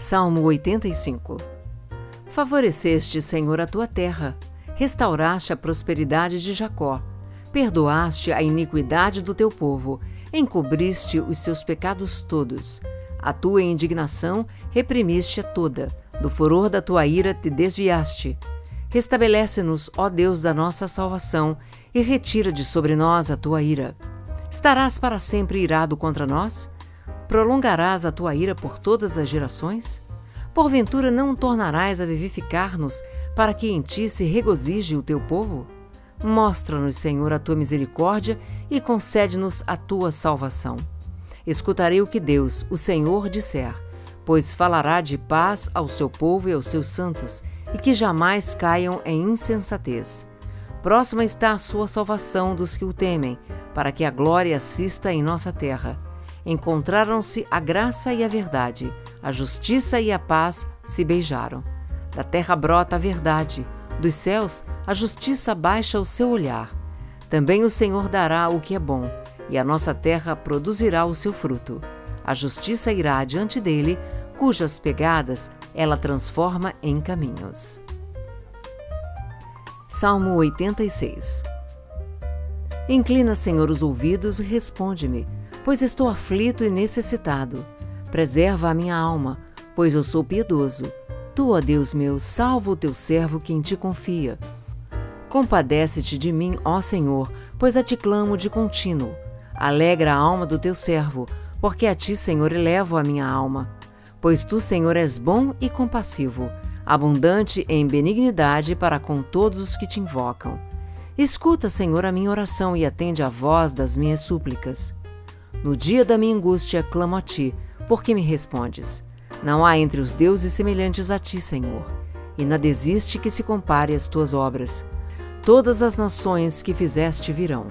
Salmo 85 Favoreceste, Senhor, a tua terra, restauraste a prosperidade de Jacó, perdoaste a iniquidade do teu povo, encobriste os seus pecados todos. A tua indignação reprimiste a toda, do furor da tua ira te desviaste. Restabelece-nos, ó Deus da nossa salvação, e retira de sobre nós a tua ira. Estarás para sempre irado contra nós? Prolongarás a tua ira por todas as gerações? Porventura não tornarás a vivificar-nos, para que em ti se regozije o teu povo? Mostra-nos, Senhor, a tua misericórdia e concede-nos a tua salvação. Escutarei o que Deus, o Senhor, disser, pois falará de paz ao seu povo e aos seus santos, e que jamais caiam em insensatez. Próxima está a sua salvação dos que o temem, para que a glória assista em nossa terra encontraram-se a graça e a verdade, a justiça e a paz se beijaram. Da terra brota a verdade, dos céus a justiça baixa o seu olhar. Também o Senhor dará o que é bom, e a nossa terra produzirá o seu fruto. A justiça irá diante dele, cujas pegadas ela transforma em caminhos. Salmo 86 Inclina, Senhor, os ouvidos e responde-me pois estou aflito e necessitado. Preserva a minha alma, pois eu sou piedoso. Tu, ó Deus meu, salva o teu servo que em ti confia. Compadece-te de mim, ó Senhor, pois a ti clamo de contínuo. Alegra a alma do teu servo, porque a ti, Senhor, elevo a minha alma. Pois tu, Senhor, és bom e compassivo, abundante em benignidade para com todos os que te invocam. Escuta, Senhor, a minha oração e atende à voz das minhas súplicas. No dia da minha angústia, clamo a ti, porque me respondes. Não há entre os deuses semelhantes a ti, Senhor, e nada existe que se compare às tuas obras. Todas as nações que fizeste virão.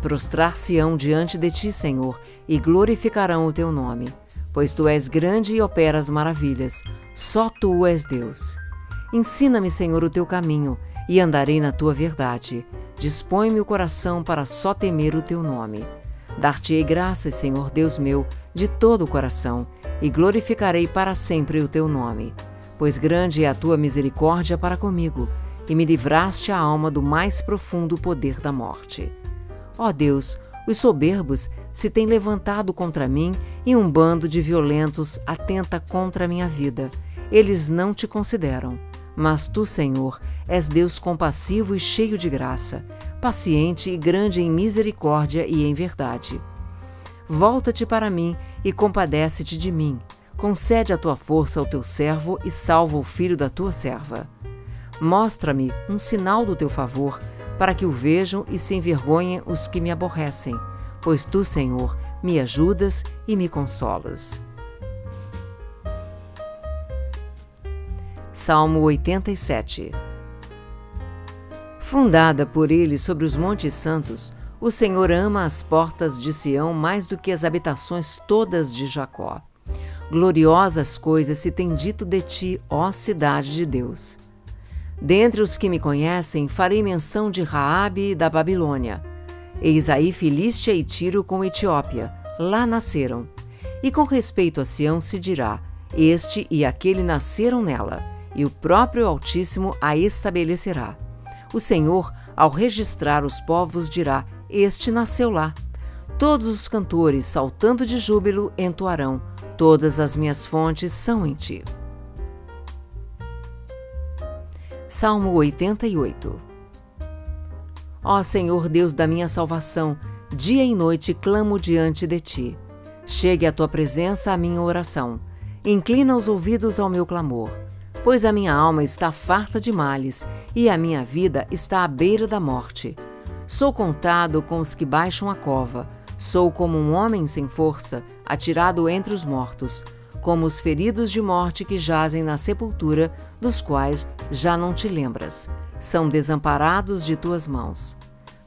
Prostrar-se-ão diante de ti, Senhor, e glorificarão o teu nome, pois tu és grande e operas maravilhas. Só tu és Deus. Ensina-me, Senhor, o teu caminho, e andarei na tua verdade. Dispõe-me o coração para só temer o teu nome. Dar-te-ei graças, Senhor Deus meu, de todo o coração, e glorificarei para sempre o teu nome. Pois grande é a tua misericórdia para comigo, e me livraste a alma do mais profundo poder da morte. Ó Deus, os soberbos se têm levantado contra mim e um bando de violentos atenta contra a minha vida. Eles não te consideram. Mas tu, Senhor, és Deus compassivo e cheio de graça, paciente e grande em misericórdia e em verdade. Volta-te para mim e compadece-te de mim. Concede a tua força ao teu servo e salva o filho da tua serva. Mostra-me um sinal do teu favor, para que o vejam e se envergonhem os que me aborrecem, pois tu, Senhor, me ajudas e me consolas. Salmo 87 Fundada por ele sobre os montes santos, o Senhor ama as portas de Sião mais do que as habitações todas de Jacó. Gloriosas coisas se tem dito de ti, ó cidade de Deus. Dentre os que me conhecem, farei menção de Raabe e da Babilônia. Eis aí Filístia e Tiro com Etiópia, lá nasceram. E com respeito a Sião se dirá: Este e aquele nasceram nela e o próprio Altíssimo a estabelecerá. O Senhor, ao registrar os povos, dirá: Este nasceu lá. Todos os cantores, saltando de júbilo, entoarão: Todas as minhas fontes são em ti. Salmo 88 Ó Senhor Deus da minha salvação, dia e noite clamo diante de ti. Chegue à tua presença a minha oração. Inclina os ouvidos ao meu clamor pois a minha alma está farta de males e a minha vida está à beira da morte. Sou contado com os que baixam a cova, sou como um homem sem força, atirado entre os mortos, como os feridos de morte que jazem na sepultura, dos quais já não te lembras. São desamparados de tuas mãos.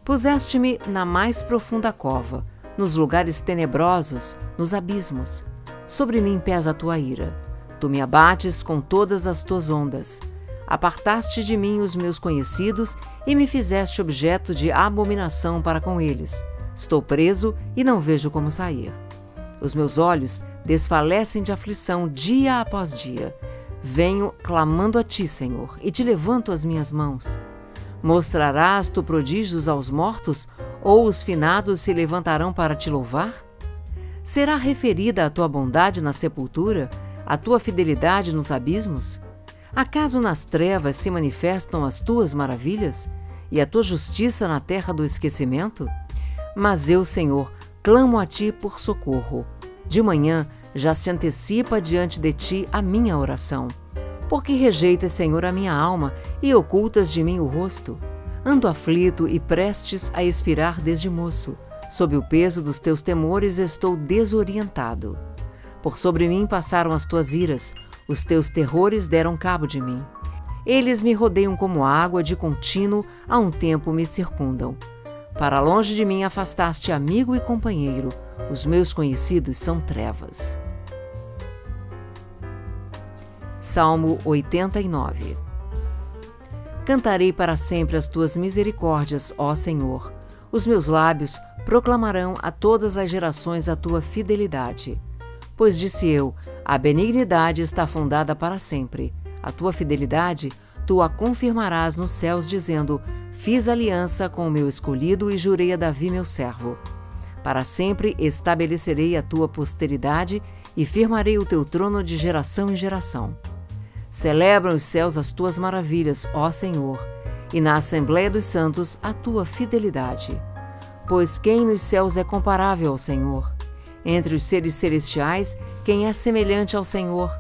Puseste-me na mais profunda cova, nos lugares tenebrosos, nos abismos. Sobre mim pesa a tua ira Tu me abates com todas as tuas ondas. Apartaste de mim os meus conhecidos e me fizeste objeto de abominação para com eles. Estou preso e não vejo como sair. Os meus olhos desfalecem de aflição dia após dia. Venho clamando a ti, Senhor, e te levanto as minhas mãos. Mostrarás tu prodígios aos mortos, ou os finados se levantarão para te louvar? Será referida a tua bondade na sepultura, a tua fidelidade nos abismos? Acaso nas trevas se manifestam as tuas maravilhas e a tua justiça na terra do esquecimento? Mas eu, Senhor, clamo a ti por socorro. De manhã já se antecipa diante de ti a minha oração. Porque rejeitas, Senhor, a minha alma e ocultas de mim o rosto? Ando aflito e prestes a expirar desde moço. Sob o peso dos teus temores estou desorientado. Por sobre mim passaram as tuas iras, os teus terrores deram cabo de mim. Eles me rodeiam como água, de contínuo, a um tempo me circundam. Para longe de mim afastaste amigo e companheiro, os meus conhecidos são trevas. Salmo 89 Cantarei para sempre as tuas misericórdias, ó Senhor. Os meus lábios proclamarão a todas as gerações a tua fidelidade. Pois disse eu: a benignidade está fundada para sempre. A tua fidelidade tu a confirmarás nos céus, dizendo: Fiz aliança com o meu escolhido e jurei a Davi, meu servo. Para sempre estabelecerei a tua posteridade e firmarei o teu trono de geração em geração. Celebram os céus as tuas maravilhas, ó Senhor, e na Assembleia dos Santos a tua fidelidade. Pois quem nos céus é comparável ao Senhor? Entre os seres celestiais, quem é semelhante ao Senhor?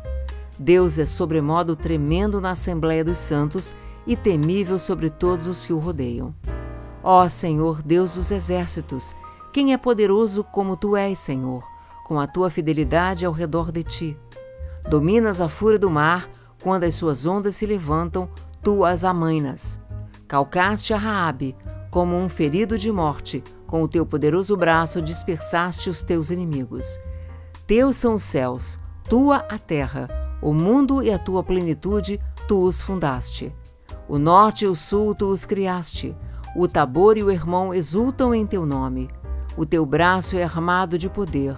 Deus é sobremodo tremendo na Assembleia dos Santos e temível sobre todos os que o rodeiam. Ó Senhor, Deus dos exércitos, quem é poderoso como tu és, Senhor, com a tua fidelidade ao redor de ti? Dominas a fúria do mar, quando as suas ondas se levantam, tu as amainas. Calcaste a Raabe, como um ferido de morte, com o teu poderoso braço dispersaste os teus inimigos. Teus são os céus, tua a terra, o mundo e a tua plenitude, tu os fundaste. O norte e o sul tu os criaste. O Tabor e o Hermão exultam em teu nome. O teu braço é armado de poder.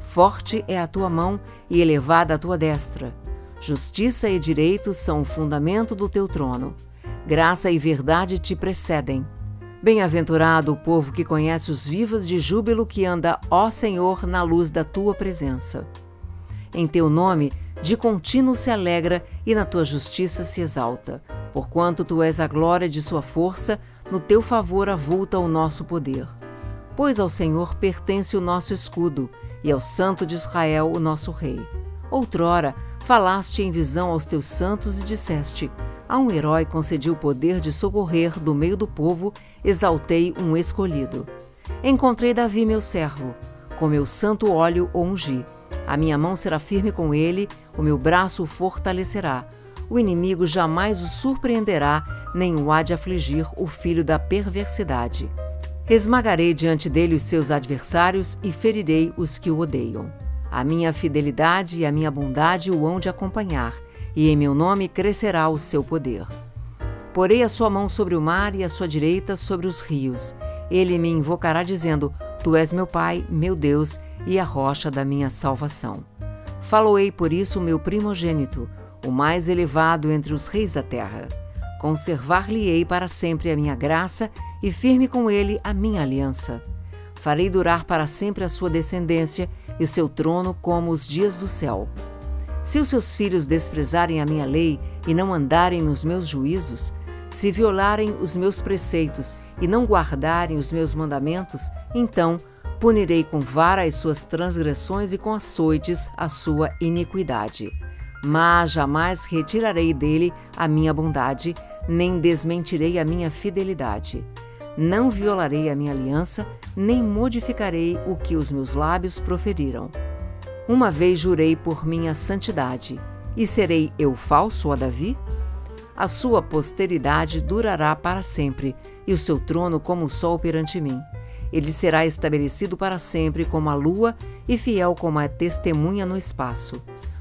Forte é a tua mão e elevada a tua destra. Justiça e direito são o fundamento do teu trono. Graça e verdade te precedem. Bem-aventurado o povo que conhece os vivos de júbilo que anda, ó Senhor, na luz da tua presença. Em teu nome, de contínuo se alegra e na tua justiça se exalta. Porquanto tu és a glória de sua força, no teu favor avulta o nosso poder. Pois ao Senhor pertence o nosso escudo, e ao Santo de Israel o nosso Rei. Outrora, falaste em visão aos teus santos e disseste: a um herói concedi o poder de socorrer do meio do povo, exaltei um escolhido. Encontrei Davi, meu servo, com meu santo óleo o ungi. A minha mão será firme com ele, o meu braço o fortalecerá. O inimigo jamais o surpreenderá, nem o há de afligir o filho da perversidade. Esmagarei diante dele os seus adversários e ferirei os que o odeiam. A minha fidelidade e a minha bondade o hão de acompanhar e em meu nome crescerá o seu poder. Porei a sua mão sobre o mar e a sua direita sobre os rios. Ele me invocará, dizendo: Tu és meu Pai, meu Deus e a rocha da minha salvação. Faloei por isso o meu primogênito, o mais elevado entre os reis da terra. Conservar-lhe-ei para sempre a minha graça e firme com ele a minha aliança. Farei durar para sempre a sua descendência e o seu trono como os dias do céu. Se os seus filhos desprezarem a minha lei e não andarem nos meus juízos, se violarem os meus preceitos e não guardarem os meus mandamentos, então punirei com vara as suas transgressões e com açoites a sua iniquidade. Mas jamais retirarei dele a minha bondade, nem desmentirei a minha fidelidade. Não violarei a minha aliança, nem modificarei o que os meus lábios proferiram. Uma vez jurei por minha santidade, e serei eu falso a Davi? A sua posteridade durará para sempre, e o seu trono como o sol perante mim. Ele será estabelecido para sempre como a lua e fiel como a testemunha no espaço.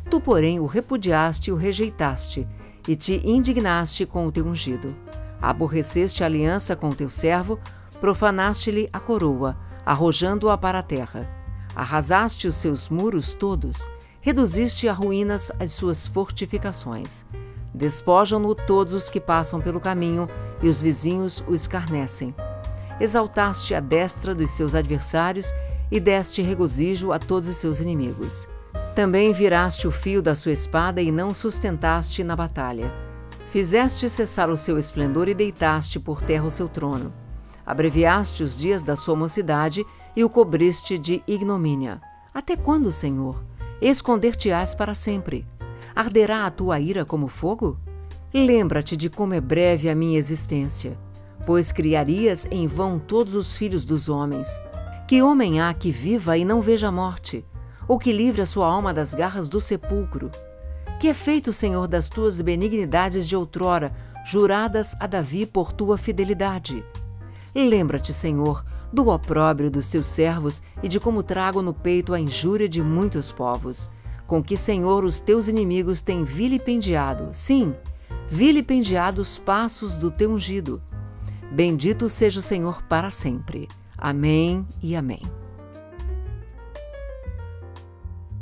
Tu, porém, o repudiaste e o rejeitaste, e te indignaste com o teu ungido. Aborreceste a aliança com o teu servo, profanaste-lhe a coroa, arrojando-a para a terra. Arrasaste os seus muros todos, reduziste a ruínas as suas fortificações. Despojam-no todos os que passam pelo caminho, e os vizinhos o escarnecem. Exaltaste a destra dos seus adversários e deste regozijo a todos os seus inimigos. Também viraste o fio da sua espada e não sustentaste na batalha. Fizeste cessar o seu esplendor e deitaste por terra o seu trono. Abreviaste os dias da sua mocidade e o cobriste de ignomínia. Até quando, Senhor? Esconder-te-ás para sempre. Arderá a tua ira como fogo? Lembra-te de como é breve a minha existência, pois criarias em vão todos os filhos dos homens. Que homem há que viva e não veja a morte, ou que livre a sua alma das garras do sepulcro? Que é feito, Senhor, das tuas benignidades de outrora, juradas a Davi por tua fidelidade? Lembra-te, Senhor, do opróbrio dos teus servos e de como trago no peito a injúria de muitos povos, com que, Senhor, os teus inimigos têm vilipendiado, sim, vilipendiado os passos do teu ungido. Bendito seja o Senhor para sempre. Amém e amém.